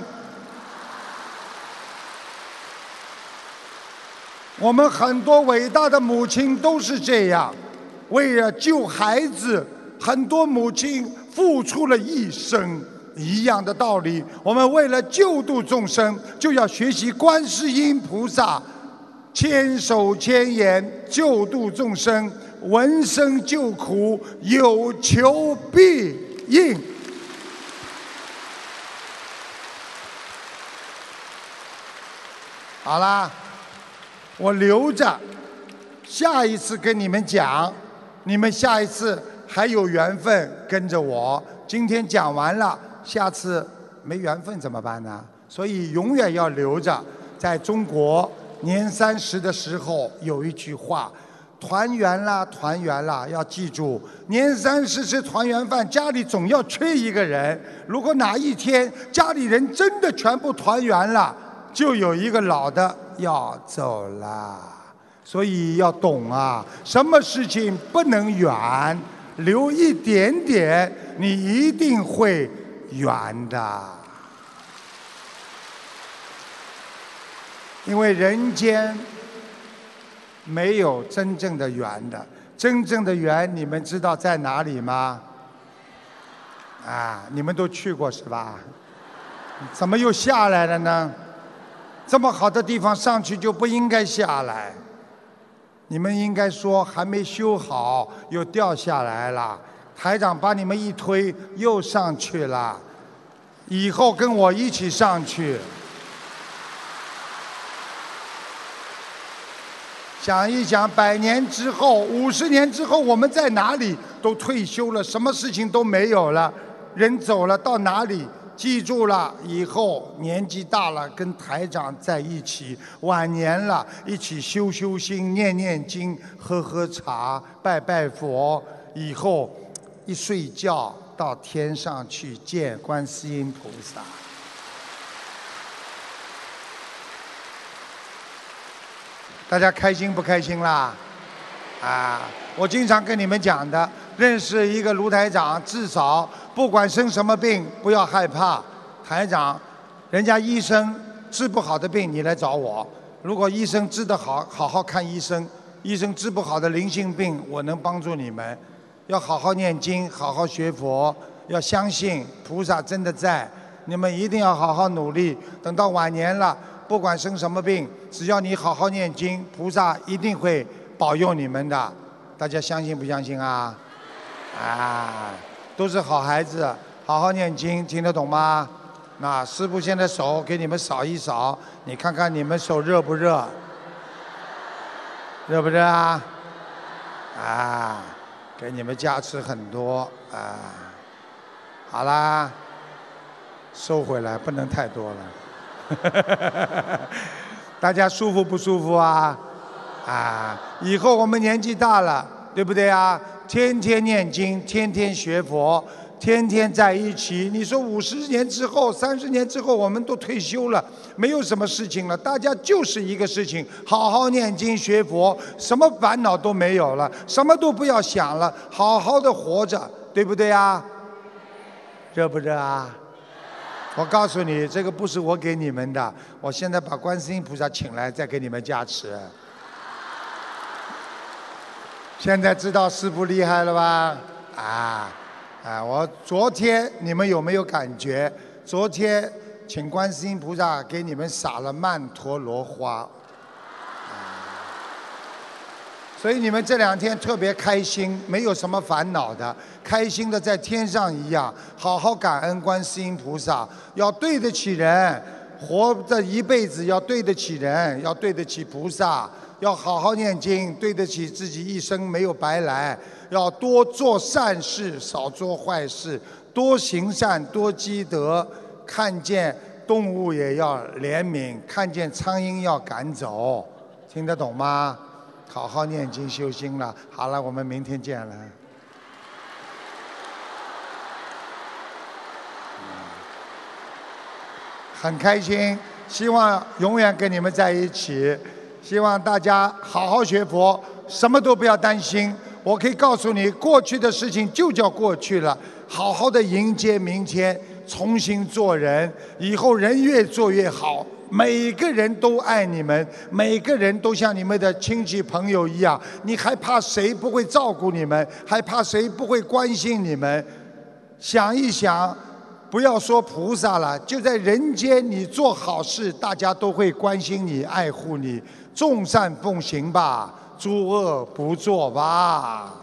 我们很多伟大的母亲都是这样，为了救孩子，很多母亲付出了一生。一样的道理，我们为了救度众生，就要学习观世音菩萨，千手千眼救度众生，闻声救苦，有求必应。好啦。我留着，下一次跟你们讲，你们下一次还有缘分跟着我。今天讲完了，下次没缘分怎么办呢？所以永远要留着。在中国年三十的时候有一句话：团圆啦，团圆啦！要记住，年三十吃团圆饭，家里总要缺一个人。如果哪一天家里人真的全部团圆了，就有一个老的要走了。所以要懂啊，什么事情不能远，留一点点，你一定会圆的。因为人间没有真正的圆的，真正的圆，你们知道在哪里吗？啊，你们都去过是吧？怎么又下来了呢？这么好的地方上去就不应该下来。你们应该说还没修好，又掉下来了。台长把你们一推，又上去了。以后跟我一起上去。想一想，百年之后、五十年之后，我们在哪里？都退休了，什么事情都没有了，人走了，到哪里？记住了，以后年纪大了，跟台长在一起；晚年了，一起修修心、念念经、喝喝茶、拜拜佛。以后一睡觉，到天上去见观世音菩萨。大家开心不开心啦？啊，我经常跟你们讲的，认识一个卢台长，至少不管生什么病，不要害怕。台长，人家医生治不好的病，你来找我。如果医生治得好，好好看医生；医生治不好的灵性病，我能帮助你们。要好好念经，好好学佛，要相信菩萨真的在。你们一定要好好努力，等到晚年了。不管生什么病，只要你好好念经，菩萨一定会保佑你们的。大家相信不相信啊？啊，都是好孩子，好好念经，听得懂吗？那师傅现在手给你们扫一扫，你看看你们手热不热？热不热啊？啊，给你们加持很多啊。好啦，收回来，不能太多了。大家舒服不舒服啊？啊，以后我们年纪大了，对不对啊？天天念经，天天学佛，天天在一起。你说五十年之后、三十年之后，我们都退休了，没有什么事情了，大家就是一个事情：好好念经学佛，什么烦恼都没有了，什么都不要想了，好好的活着，对不对啊？热不热啊？我告诉你，这个不是我给你们的。我现在把观世音菩萨请来，再给你们加持。现在知道师傅厉害了吧？啊啊！我昨天你们有没有感觉？昨天请观世音菩萨给你们撒了曼陀罗花。所以你们这两天特别开心，没有什么烦恼的，开心的在天上一样。好好感恩观世音菩萨，要对得起人，活这一辈子要对得起人，要对得起菩萨，要好好念经，对得起自己一生没有白来。要多做善事，少做坏事，多行善，多积德。看见动物也要怜悯，看见苍蝇要赶走，听得懂吗？好好念经修心了。好了，我们明天见了。很开心，希望永远跟你们在一起。希望大家好好学佛，什么都不要担心。我可以告诉你，过去的事情就叫过去了，好好的迎接明天，重新做人。以后人越做越好。每个人都爱你们，每个人都像你们的亲戚朋友一样。你还怕谁不会照顾你们？还怕谁不会关心你们？想一想，不要说菩萨了，就在人间，你做好事，大家都会关心你、爱护你。众善奉行吧，诸恶不作吧。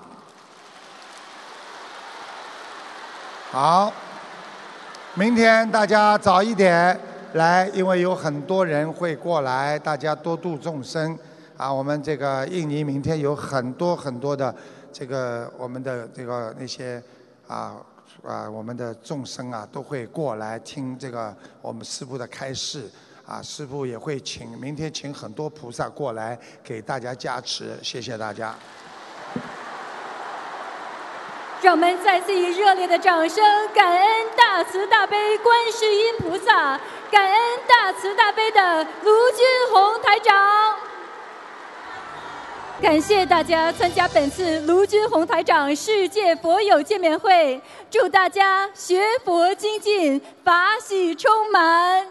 好，明天大家早一点。来，因为有很多人会过来，大家多度众生啊！我们这个印尼明天有很多很多的这个我们的这个那些啊啊我们的众生啊都会过来听这个我们师父的开示啊，师傅也会请明天请很多菩萨过来给大家加持，谢谢大家。让我们再次以热烈的掌声，感恩大慈大悲观世音菩萨，感恩大慈大悲的卢军红台长。感谢大家参加本次卢军红台长世界佛友见面会，祝大家学佛精进，法喜充满。